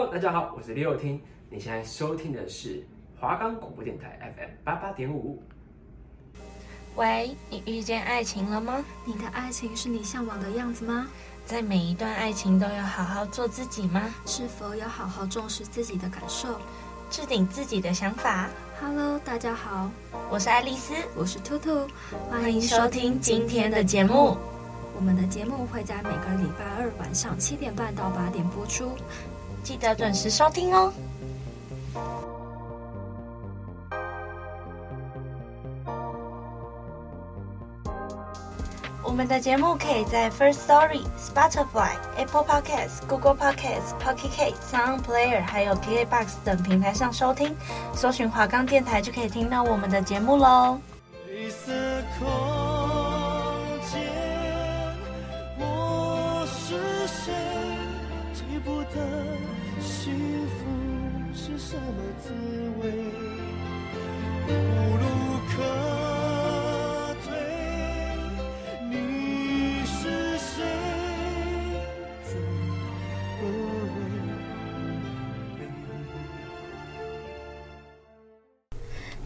Hello，大家好，我是李友听。你现在收听的是华冈广播电台 FM 八八点五。喂，你遇见爱情了吗？你的爱情是你向往的样子吗？在每一段爱情都要好好做自己吗？是否有好好重视自己的感受，置顶自己的想法？Hello，大家好，我是爱丽丝，我是兔兔，欢迎收听今天的节目。我们的节目会在每个礼拜二晚上七点半到八点播出，记得准时收听哦。我们的节目可以在 First Story、Spotify、Apple Podcasts、Google Podcasts、Pocket Casts、Sound Player 还有 KKBOX 等平台上收听，搜寻华冈电台就可以听到我们的节目喽。什么滋味无路可退你是谁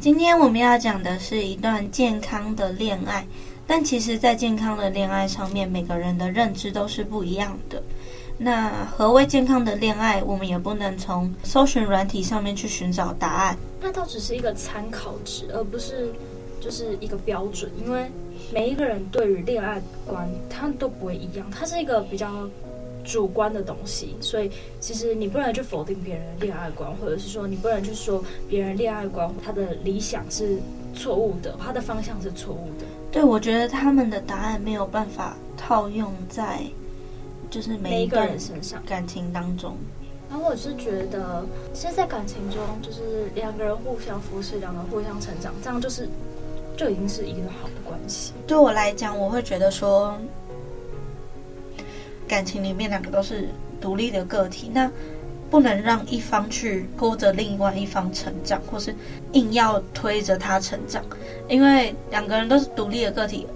今天我们要讲的是一段健康的恋爱，但其实，在健康的恋爱上面，每个人的认知都是不一样的。那何谓健康的恋爱？我们也不能从搜寻软体上面去寻找答案。那倒只是一个参考值，而不是就是一个标准。因为每一个人对于恋爱观，他都不会一样。它是一个比较主观的东西，所以其实你不能去否定别人的恋爱观，或者是说你不能去说别人恋爱观他的理想是错误的，他的方向是错误的。对，我觉得他们的答案没有办法套用在就是每一个人身上感情当中。然后我是觉得，其实，在感情中，就是两个人互相扶持，两个人互相成长，这样就是就已经是一个好的关系。对我来讲，我会觉得说。感情里面两个都是独立的个体，那不能让一方去拖着另外一方成长，或是硬要推着他成长，因为两个人都是独立的个体。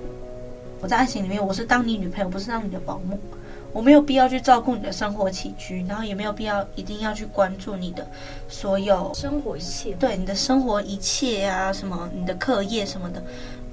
我在爱情里面，我是当你女朋友，不是当你的保姆，我没有必要去照顾你的生活起居，然后也没有必要一定要去关注你的所有生活一切，对你的生活一切啊，什么你的课业什么的，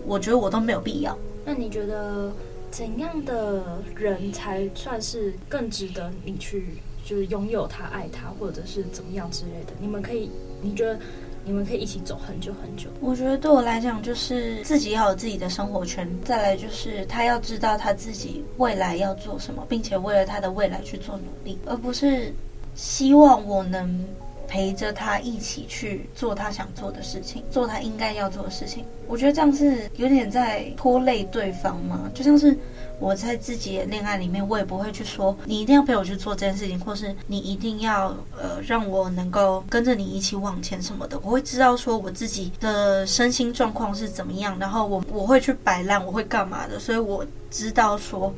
我觉得我都没有必要。那你觉得？怎样的人才算是更值得你去，就是拥有他、爱他，或者是怎么样之类的？你们可以，你觉得你们可以一起走很久很久？我觉得对我来讲，就是自己要有自己的生活圈，再来就是他要知道他自己未来要做什么，并且为了他的未来去做努力，而不是希望我能。陪着他一起去做他想做的事情，做他应该要做的事情。我觉得这样是有点在拖累对方嘛。就像是我在自己的恋爱里面，我也不会去说你一定要陪我去做这件事情，或是你一定要呃让我能够跟着你一起往前什么的。我会知道说我自己的身心状况是怎么样，然后我我会去摆烂，我会干嘛的。所以我知道说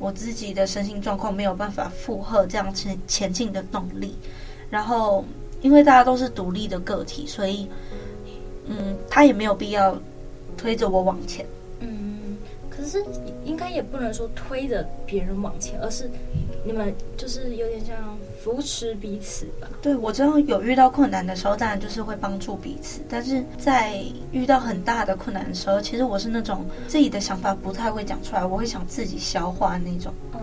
我自己的身心状况没有办法负荷这样前前进的动力，然后。因为大家都是独立的个体，所以，嗯，他也没有必要推着我往前。嗯，可是应该也不能说推着别人往前，而是你们就是有点像扶持彼此吧。对，我知道有遇到困难的时候，当然就是会帮助彼此。但是在遇到很大的困难的时候，其实我是那种自己的想法不太会讲出来，我会想自己消化那种。嗯，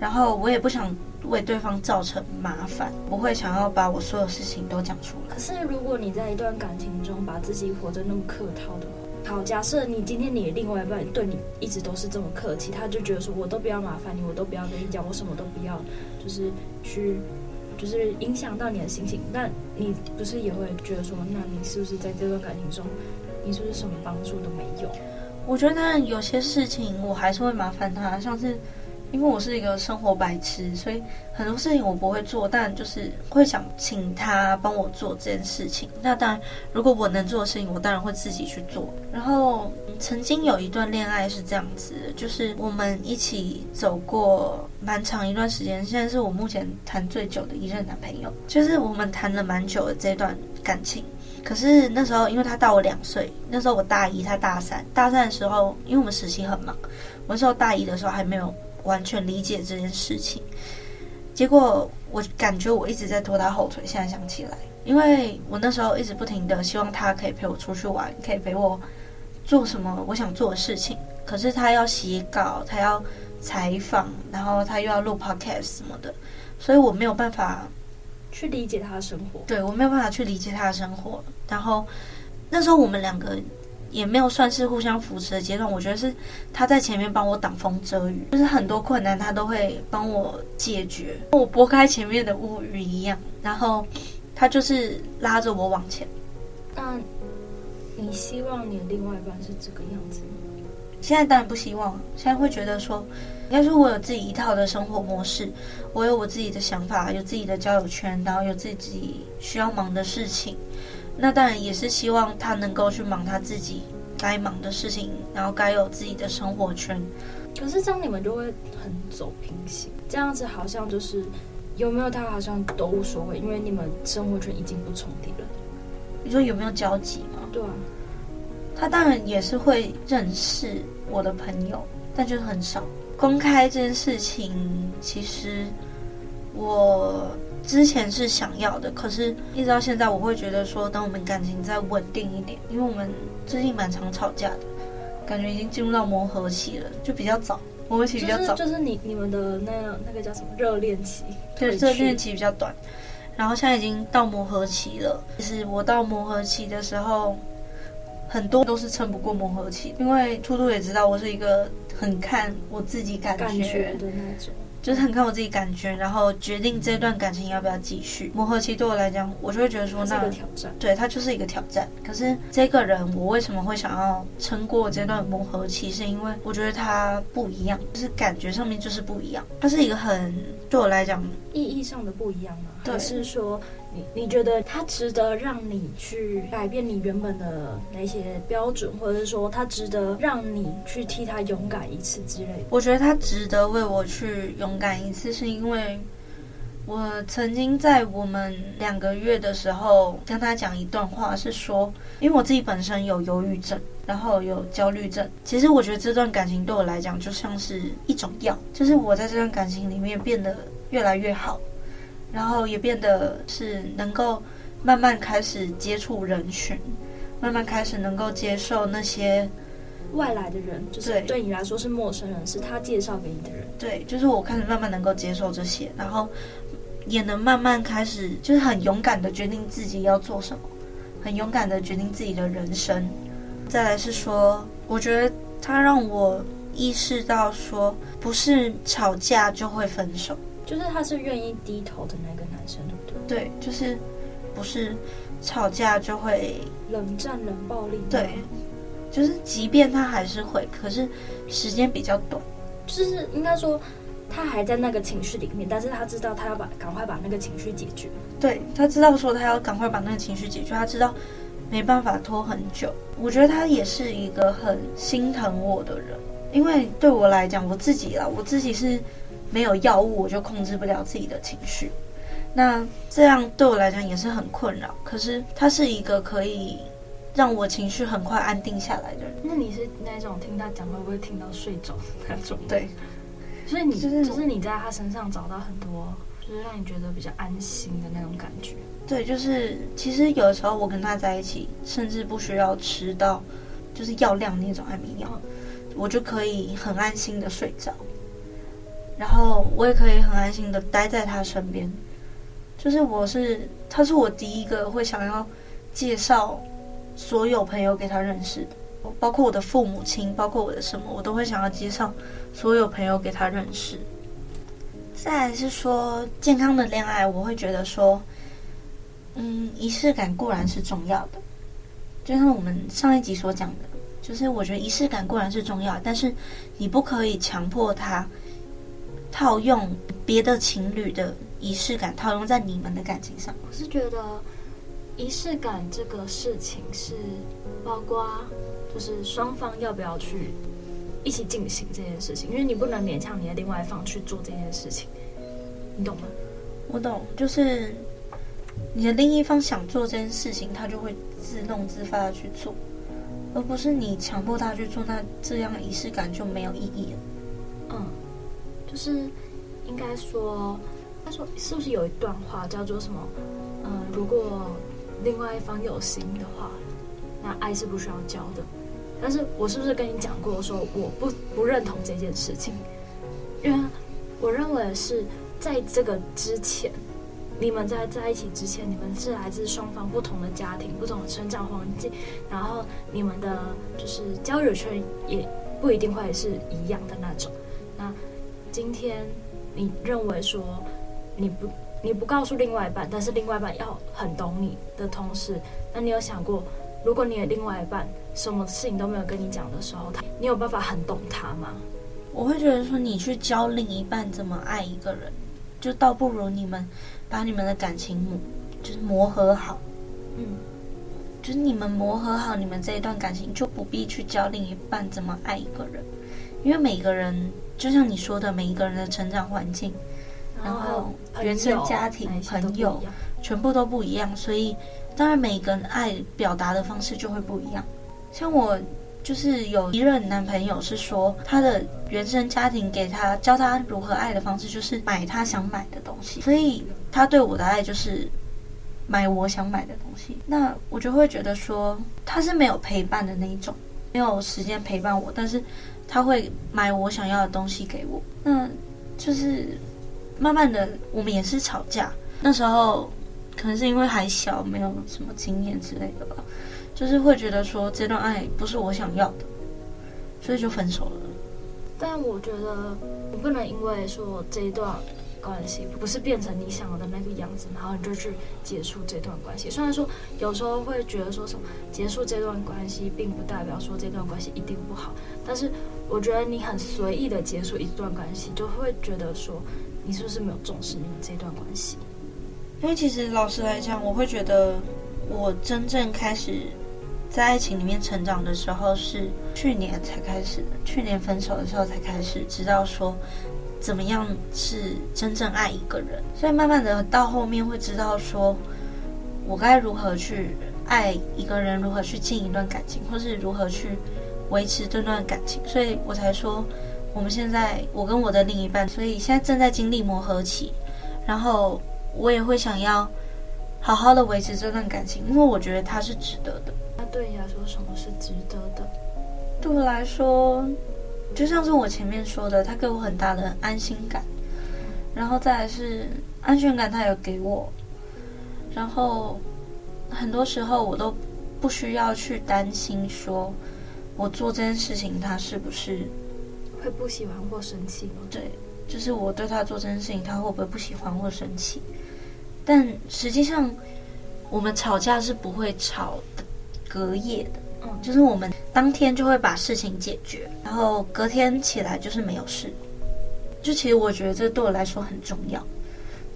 然后我也不想。为对方造成麻烦，不会想要把我所有事情都讲出来。可是，如果你在一段感情中把自己活得那么客套的话，好，假设你今天你的另外一半对你一直都是这么客气，他就觉得说我都不要麻烦你，我都不要跟你讲，我什么都不要，就是去，就是影响到你的心情。那你不是也会觉得说，那你是不是在这段感情中，你是不是什么帮助都没有？我觉得有些事情我还是会麻烦他，像是。因为我是一个生活白痴，所以很多事情我不会做，但就是会想请他帮我做这件事情。那当然，如果我能做的事情，我当然会自己去做。然后曾经有一段恋爱是这样子的，就是我们一起走过蛮长一段时间，现在是我目前谈最久的一任男朋友，就是我们谈了蛮久的这段感情。可是那时候，因为他大我两岁，那时候我大一，他大三。大三的时候，因为我们实习很忙，我那时候大一的时候还没有。完全理解这件事情，结果我感觉我一直在拖他后腿。现在想起来，因为我那时候一直不停的希望他可以陪我出去玩，可以陪我做什么我想做的事情。可是他要写稿，他要采访，然后他又要录 podcast 什么的，所以我没有办法去理解他的生活。对，我没有办法去理解他的生活。然后那时候我们两个。也没有算是互相扶持的阶段，我觉得是他在前面帮我挡风遮雨，就是很多困难他都会帮我解决，我拨开前面的乌云一样，然后他就是拉着我往前。那你希望你的另外一半是这个样子吗？现在当然不希望，现在会觉得说，应该说我有自己一套的生活模式，我有我自己的想法，有自己的交友圈，然后有自己需要忙的事情。那当然也是希望他能够去忙他自己该忙的事情，然后该有自己的生活圈。可是这样你们就会很走平行，这样子好像就是有没有他好像都无所谓，因为你们生活圈已经不重叠了。你说有没有交集吗？对啊，他当然也是会认识我的朋友，但就是很少公开这件事情。其实我。之前是想要的，可是一直到现在，我会觉得说，等我们感情再稳定一点，因为我们最近蛮常吵架的，感觉已经进入到磨合期了，就比较早，磨合期比较早。就是、就是你你们的那那个叫什么热恋期？对，热恋期比较短，然后现在已经到磨合期了。其实我到磨合期的时候，很多都是撑不过磨合期，因为兔兔也知道我是一个很看我自己感觉，感觉的那种。就是很看我自己感觉，然后决定这段感情要不要继续。磨合期对我来讲，我就会觉得说，那是一个挑战，对，它就是一个挑战。可是这个人，我为什么会想要撑过这段磨合期？是因为我觉得他不一样，就是感觉上面就是不一样。他是一个很对我来讲意义上的不一样吗？对，是说。你你觉得他值得让你去改变你原本的那些标准，或者是说他值得让你去替他勇敢一次之类的？我觉得他值得为我去勇敢一次，是因为我曾经在我们两个月的时候跟他讲一段话，是说，因为我自己本身有忧郁症，然后有焦虑症。其实我觉得这段感情对我来讲就像是一种药，就是我在这段感情里面变得越来越好。然后也变得是能够慢慢开始接触人群，慢慢开始能够接受那些外来的人，就是对你来说是陌生人，是他介绍给你的人。对，就是我开始慢慢能够接受这些，然后也能慢慢开始，就是很勇敢的决定自己要做什么，很勇敢的决定自己的人生。再来是说，我觉得他让我意识到说，不是吵架就会分手。就是他是愿意低头的那个男生，对不对？对，就是不是吵架就会冷战、冷暴力。对，就是即便他还是会，可是时间比较短。就是应该说，他还在那个情绪里面，但是他知道他要把赶快把那个情绪解决。对，他知道说他要赶快把那个情绪解决，他知道没办法拖很久。我觉得他也是一个很心疼我的人，因为对我来讲，我自己啦，我自己是。没有药物，我就控制不了自己的情绪。那这样对我来讲也是很困扰。可是他是一个可以让我情绪很快安定下来的人。那你是那种听他讲会不会听到睡着的那种？对。所以你就是就是你在他身上找到很多，就是让你觉得比较安心的那种感觉。对，就是其实有的时候我跟他在一起，甚至不需要吃到就是药量那种安眠药，我就可以很安心的睡着。然后我也可以很安心的待在他身边，就是我是，他是我第一个会想要介绍所有朋友给他认识的，包括我的父母亲，包括我的什么，我都会想要介绍所有朋友给他认识。再来是说健康的恋爱，我会觉得说，嗯，仪式感固然是重要的，就像我们上一集所讲的，就是我觉得仪式感固然是重要，但是你不可以强迫他。套用别的情侣的仪式感，套用在你们的感情上。我是觉得仪式感这个事情是包括，就是双方要不要去一起进行这件事情，因为你不能勉强你的另外一方去做这件事情，你懂吗？我懂，就是你的另一方想做这件事情，他就会自动自发的去做，而不是你强迫他去做，那这样仪式感就没有意义了。就是应该说，他说是不是有一段话叫做什么？嗯、如果另外一方有心的话，那爱是不需要教的。但是我是不是跟你讲过，说我不不认同这件事情？因为我认为是在这个之前，你们在在一起之前，你们是来自双方不同的家庭、不同的成长环境，然后你们的就是交友圈也不一定会是一样的那种。那今天你认为说你不你不告诉另外一半，但是另外一半要很懂你的同时，那你有想过，如果你的另外一半什么事情都没有跟你讲的时候，他你有办法很懂他吗？我会觉得说，你去教另一半怎么爱一个人，就倒不如你们把你们的感情磨，就是磨合好。嗯，就是你们磨合好你们这一段感情，就不必去教另一半怎么爱一个人，因为每个人就像你说的，每一个人的成长环境，然后原生家庭、朋友，全部都不一样，所以当然每个人爱表达的方式就会不一样。像我。就是有一任男朋友是说，他的原生家庭给他教他如何爱的方式，就是买他想买的东西，所以他对我的爱就是买我想买的东西。那我就会觉得说，他是没有陪伴的那一种，没有时间陪伴我，但是他会买我想要的东西给我。那就是慢慢的，我们也是吵架。那时候可能是因为还小，没有什么经验之类的吧。就是会觉得说这段爱不是我想要的，所以就分手了。但我觉得我不能因为说这一段关系不是变成你想要的那个样子，然后你就去结束这段关系。虽然说有时候会觉得说什么结束这段关系，并不代表说这段关系一定不好，但是我觉得你很随意的结束一段关系，就会觉得说你是不是没有重视你们这段关系？因为其实老实来讲，我会觉得我真正开始。在爱情里面成长的时候是去年才开始，去年分手的时候才开始知道说怎么样是真正爱一个人，所以慢慢的到后面会知道说我该如何去爱一个人，如何去进一段感情，或是如何去维持这段感情，所以我才说我们现在我跟我的另一半，所以现在正在经历磨合期，然后我也会想要好好的维持这段感情，因为我觉得它是值得的。那对你来说，什么是值得的？对我来说，就像是我前面说的，他给我很大的安心感，然后再来是安全感，他有给我，然后很多时候我都不需要去担心，说我做这件事情他是不是会不喜欢或生气吗。对，就是我对他做这件事情，他会不会不喜欢或生气？但实际上，我们吵架是不会吵的。隔夜的，就是我们当天就会把事情解决，然后隔天起来就是没有事。就其实我觉得这对我来说很重要，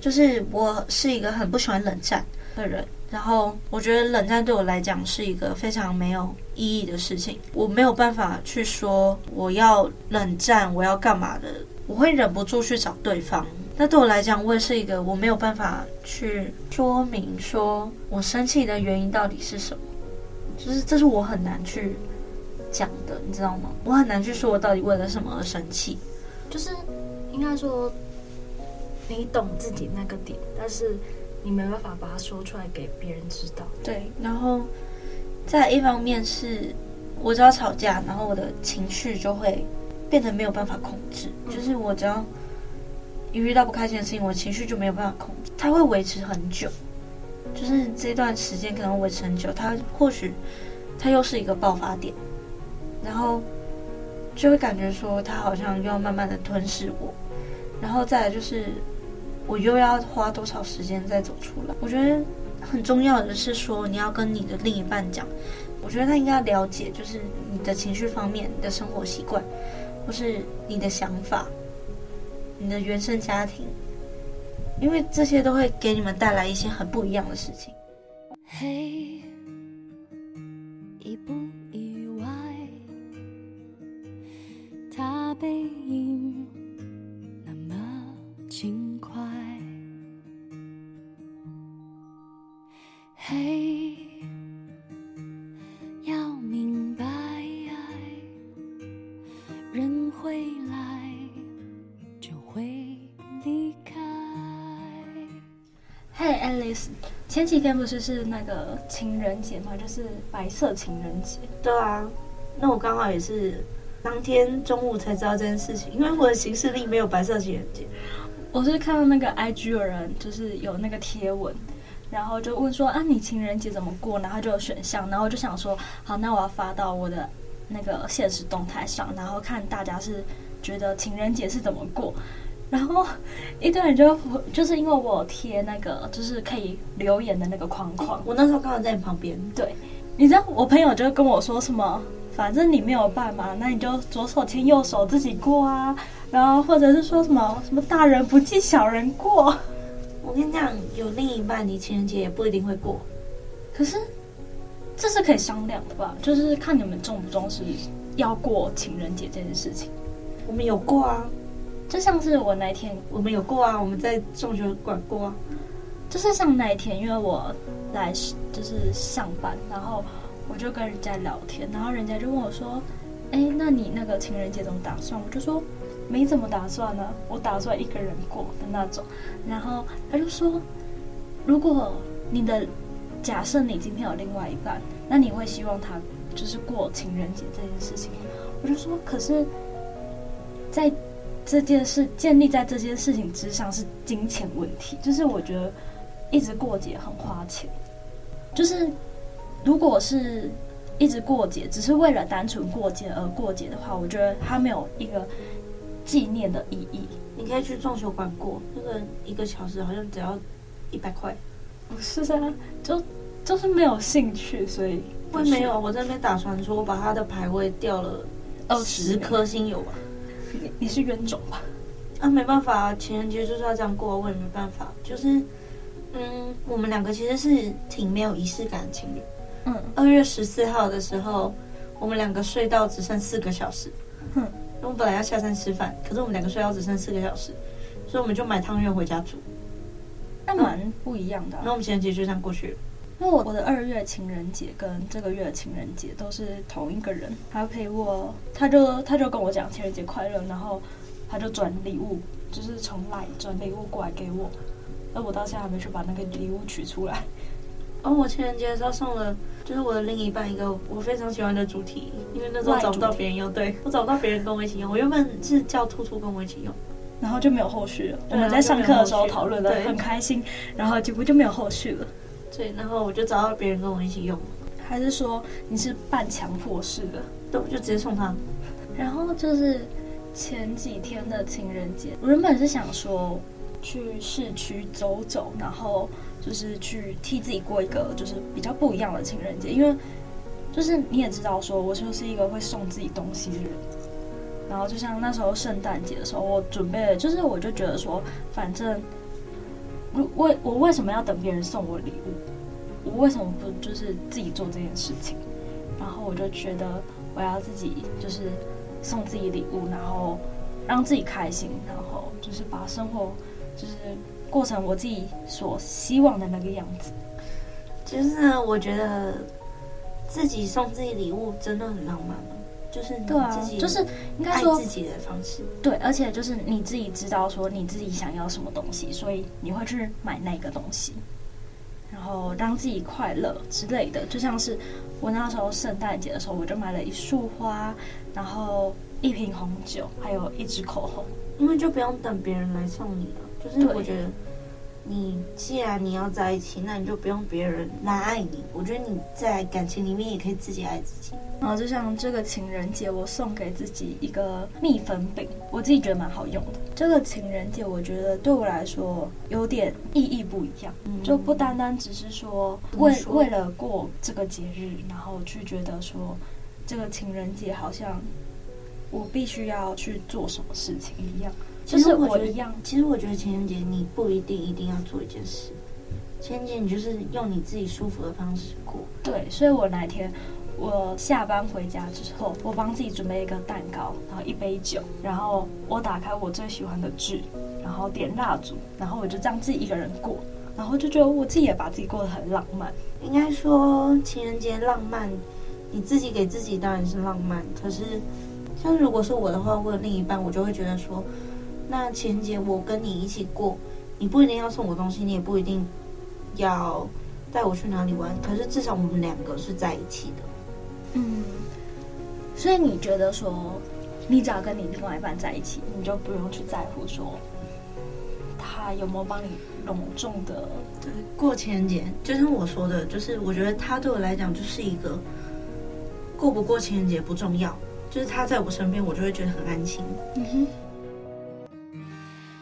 就是我是一个很不喜欢冷战的人，然后我觉得冷战对我来讲是一个非常没有意义的事情。我没有办法去说我要冷战，我要干嘛的，我会忍不住去找对方。那对我来讲，我也是一个我没有办法去说明说我生气的原因到底是什么。就是这是我很难去讲的，你知道吗？我很难去说我到底为了什么而生气。就是应该说，你懂自己那个点，但是你没办法把它说出来给别人知道。对，然后再一方面是，我只要吵架，然后我的情绪就会变得没有办法控制。嗯。就是我只要一遇到不开心的事情，我情绪就没有办法控制，它会维持很久。就是这段时间可能维持很久，他或许他又是一个爆发点，然后就会感觉说他好像又要慢慢的吞噬我，然后再来就是我又要花多少时间再走出来。我觉得很重要的是说你要跟你的另一半讲，我觉得他应该了解，就是你的情绪方面、你的生活习惯，或是你的想法、你的原生家庭。因为这些都会给你们带来一些很不一样的事情。嘿，意不意外？他背影几天不是是那个情人节嘛，就是白色情人节。对啊，那我刚好也是当天中午才知道这件事情，因为我的行事历没有白色情人节。我是看到那个 IG 有人就是有那个贴文，然后就问说啊，你情人节怎么过？然后就有选项，然后我就想说，好，那我要发到我的那个现实动态上，然后看大家是觉得情人节是怎么过。然后一堆人就就是因为我贴那个就是可以留言的那个框框，我那时候刚好在你旁边。对，你知道我朋友就跟我说什么，反正你没有办嘛，那你就左手牵右手自己过啊。然后或者是说什么什么大人不计小人过，我跟你讲，有另一半，你情人节也不一定会过。可是这是可以商量的吧？就是看你们重不重视要过情人节这件事情。我们有过啊，就像是我那天，我们有过啊，我们在中学馆过啊。就是像那一天，因为我来就是上班，然后我就跟人家聊天，然后人家就问我说：“哎，那你那个情人节怎么打算？”我就说。没怎么打算呢，我打算一个人过的那种。然后他就说：“如果你的假设你今天有另外一半，那你会希望他就是过情人节这件事情？”我就说：“可是，在这件事建立在这件事情之上是金钱问题，就是我觉得一直过节很花钱。就是如果是一直过节，只是为了单纯过节而过节的话，我觉得它没有一个。”纪念的意义，你可以去撞球馆过，那个一个小时好像只要一百块。不是啊，就就是没有兴趣，所以会没有。我在那边打传说，我把他的排位掉了二十颗星有吧？你你是冤种吧？啊，没办法，情人节就是要这样过，我也没办法。就是，嗯，我们两个其实是挺没有仪式感的情侣。嗯，二月十四号的时候，我们两个睡到只剩四个小时。哼。我们本来要下山吃饭，可是我们两个睡到只剩四个小时，所以我们就买汤圆回家煮。那蛮不一样的、啊。那我们情人节就这样过去了。那我我的二月情人节跟这个月情人节都是同一个人，他陪我，他就他就跟我讲情人节快乐，然后他就转礼物，就是从 LINE 转礼物过来给我，那我到现在还没去把那个礼物取出来。哦，我情人节的时候送了，就是我的另一半一个我非常喜欢的主题，因为那时候找不到别人用，对，我找不到别人跟我一起用，我原本是叫兔兔跟我一起用，然后就没有后续了。我们在上课的时候讨论的很开心，然后结果就没有后续了。对，然后我就找到别人跟我一起用，还是说你是半强迫式的？对，我就直接送他。然后就是前几天的情人节，我原本是想说去市区走走，然后。就是去替自己过一个就是比较不一样的情人节，因为就是你也知道，说我就是一个会送自己东西的人。然后就像那时候圣诞节的时候，我准备了，就是我就觉得说，反正为我为什么要等别人送我礼物？我为什么不就是自己做这件事情？然后我就觉得我要自己就是送自己礼物，然后让自己开心，然后就是把生活就是。过成我自己所希望的那个样子。就是，我觉得自己送自己礼物真的很浪漫，就是你自己就是应该说自己的方式。对，而且就是你自己知道说你自己想要什么东西，所以你会去买那个东西，然后让自己快乐之类的。就像是我那时候圣诞节的时候，我就买了一束花，然后一瓶红酒，还有一支口红，因为就不用等别人来送你了。就是我觉得，你既然你要在一起，那你就不用别人来爱你。我觉得你在感情里面也可以自己爱自己。然后就像这个情人节，我送给自己一个蜜粉饼，我自己觉得蛮好用的。这个情人节，我觉得对我来说有点意义不一样，嗯、就不单单只是说为说为了过这个节日，然后去觉得说这个情人节好像我必须要去做什么事情一样。就是我一样。其实我觉得情人节你不一定一定要做一件事，情人节你就是用你自己舒服的方式过。对，所以我那天我下班回家之后，我帮自己准备一个蛋糕，然后一杯酒，然后我打开我最喜欢的剧，然后点蜡烛，然后我就这样自己一个人过，然后就觉得我自己也把自己过得很浪漫。应该说情人节浪漫，你自己给自己当然是浪漫，可是像如果是我的话，我的另一半，我就会觉得说。那情人节我跟你一起过，你不一定要送我东西，你也不一定要带我去哪里玩，可是至少我们两个是在一起的。嗯，所以你觉得说，你只要跟你另外一半在一起，你就不用去在乎说他有没有帮你隆重的。对，过情人节，就像我说的，就是我觉得他对我来讲就是一个过不过情人节不重要，就是他在我身边，我就会觉得很安心。嗯哼。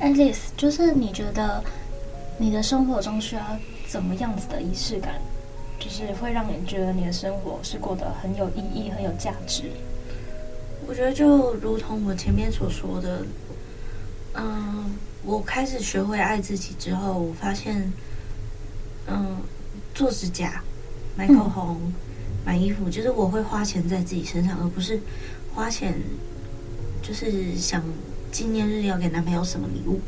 Alice，就是你觉得你的生活中需要怎么样子的仪式感，就是会让你觉得你的生活是过得很有意义、很有价值？我觉得就如同我前面所说的，嗯，我开始学会爱自己之后，我发现，嗯，做指甲、买口红、嗯、买衣服，就是我会花钱在自己身上，而不是。花钱就是想纪念日要给男朋友什么礼物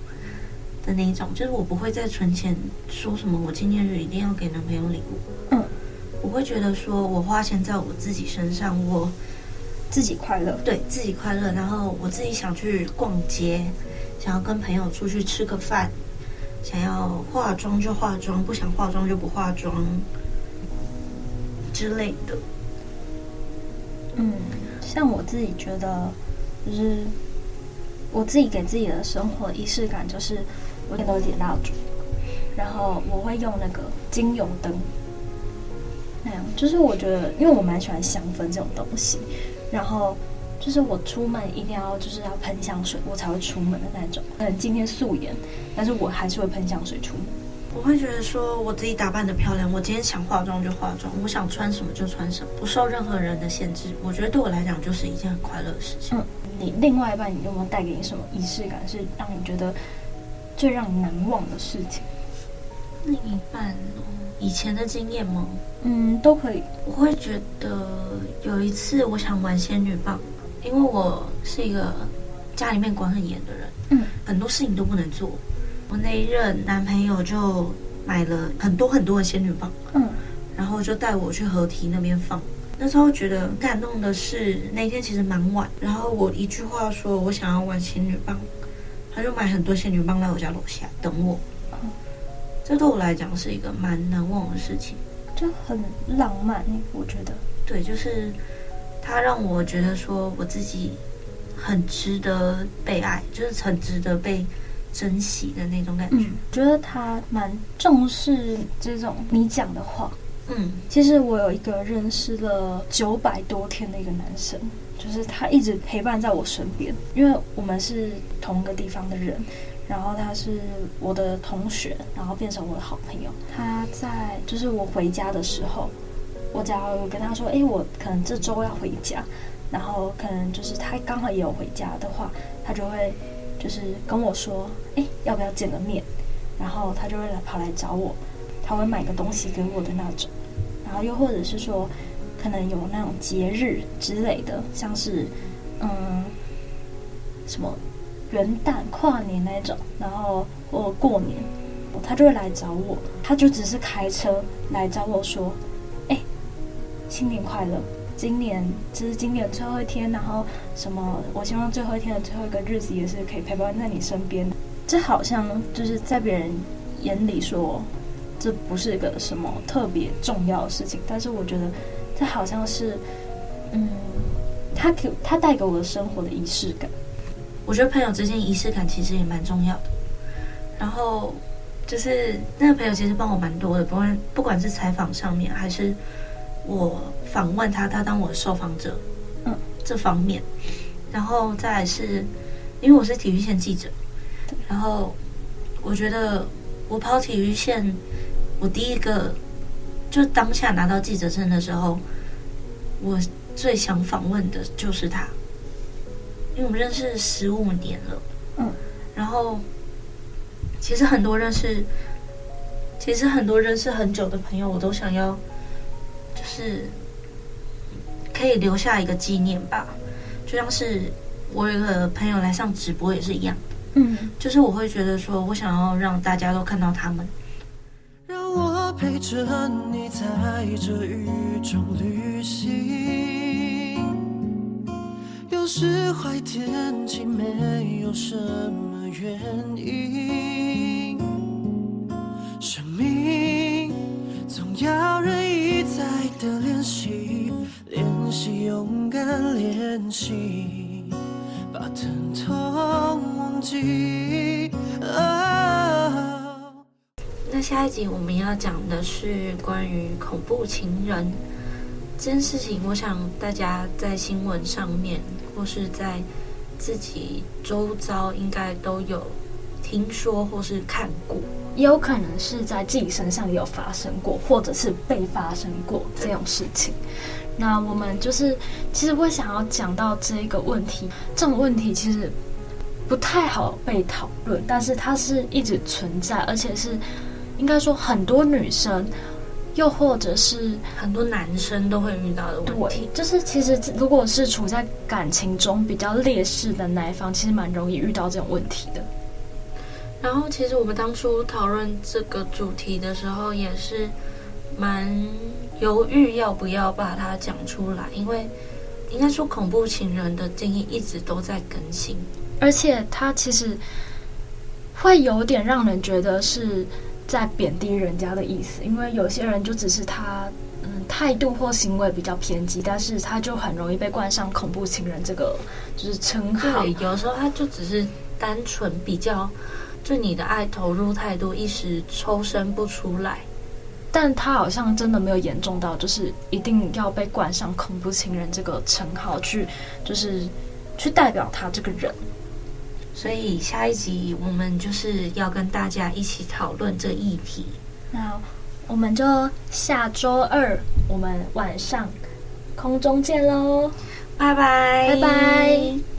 的那一种，就是我不会再存钱说什么我纪念日一定要给男朋友礼物。嗯，我会觉得说我花钱在我自己身上，我自己快乐，对自己快乐。然后我自己想去逛街，想要跟朋友出去吃个饭，想要化妆就化妆，不想化妆就不化妆之类的。嗯。但我自己觉得，就是我自己给自己的生活仪式感，就是我点都点蜡烛，然后我会用那个精油灯，那样就是我觉得，因为我蛮喜欢香氛这种东西，然后就是我出门一定要就是要喷香水，我才会出门的那种。嗯，今天素颜，但是我还是会喷香水出门。我会觉得说，我自己打扮的漂亮，我今天想化妆就化妆，我想穿什么就穿什么，不受任何人的限制。我觉得对我来讲就是一件很快乐的事情。嗯，你另外一半，你有没有带给你什么仪式感，是让你觉得最让你难忘的事情？另一半，以前的经验吗？嗯，都可以。我会觉得有一次我想玩仙女棒，因为我是一个家里面管很严的人，嗯，很多事情都不能做。我那一任男朋友就买了很多很多的仙女棒，嗯，然后就带我去河堤那边放。那时候觉得很感动的是，那天其实蛮晚，然后我一句话说我想要玩仙女棒，他就买很多仙女棒来我家楼下等我。嗯，这对我来讲是一个蛮难忘的事情，就很浪漫，我觉得。对，就是他让我觉得说我自己很值得被爱，就是很值得被。珍惜的那种感觉，嗯，觉得他蛮重视这种你讲的话。嗯，其实我有一个认识了九百多天的一个男生，就是他一直陪伴在我身边，因为我们是同一个地方的人，然后他是我的同学，然后变成我的好朋友。他在就是我回家的时候，我假如跟他说，哎，我可能这周要回家，然后可能就是他刚好也有回家的话，他就会。就是跟我说，哎，要不要见个面？然后他就会来跑来找我，他会买个东西给我的那种。然后又或者是说，可能有那种节日之类的，像是嗯什么元旦、跨年那种，然后或过年，他就会来找我。他就只是开车来找我说，哎，新年快乐。今年、就是今年最后一天，然后什么？我希望最后一天的最后一个日子也是可以陪伴在你身边。这好像就是在别人眼里说，这不是一个什么特别重要的事情，但是我觉得这好像是，嗯，他给他带给我的生活的仪式感。我觉得朋友之间仪式感其实也蛮重要的。然后就是那个朋友其实帮我蛮多的，不管不管是采访上面还是我。访问他，他当我受访者，嗯，这方面，然后再来是，因为我是体育线记者，然后我觉得我跑体育线，我第一个就当下拿到记者证的时候，我最想访问的就是他，因为我们认识十五年了，嗯，然后其实很多认识，其实很多认识很久的朋友，我都想要，就是可以留下一个纪念吧。就像是我有一个朋友来上直播也是一样，嗯，就是我会觉得说我想要让大家都看到他们。让我陪着你在这雨中旅行，有时坏天气没有什么原因，生命总要人一再的练习，练习勇敢，练习把疼痛忘记。那下一集我们要讲的是关于恐怖情人这件事情。我想大家在新闻上面，或是在自己周遭，应该都有听说或是看过。也有可能是在自己身上也有发生过，或者是被发生过这种事情。那我们就是其实会想要讲到这一个问题，这种问题其实不太好被讨论，但是它是一直存在，而且是。应该说，很多女生，又或者是很多男生都会遇到的问题，就是其实如果是处在感情中比较劣势的那一方，其实蛮容易遇到这种问题的。然后，其实我们当初讨论这个主题的时候，也是蛮犹豫要不要把它讲出来，因为应该说恐怖情人的定义一直都在更新，而且它其实会有点让人觉得是。在贬低人家的意思，因为有些人就只是他，嗯，态度或行为比较偏激，但是他就很容易被冠上恐怖情人这个就是称号。对，有时候他就只是单纯比较对你的爱投入太多，一时抽身不出来，但他好像真的没有严重到就是一定要被冠上恐怖情人这个称号去，就是去代表他这个人。所以下一集我们就是要跟大家一起讨论这议题。那我们就下周二我们晚上空中见喽，拜拜，拜拜。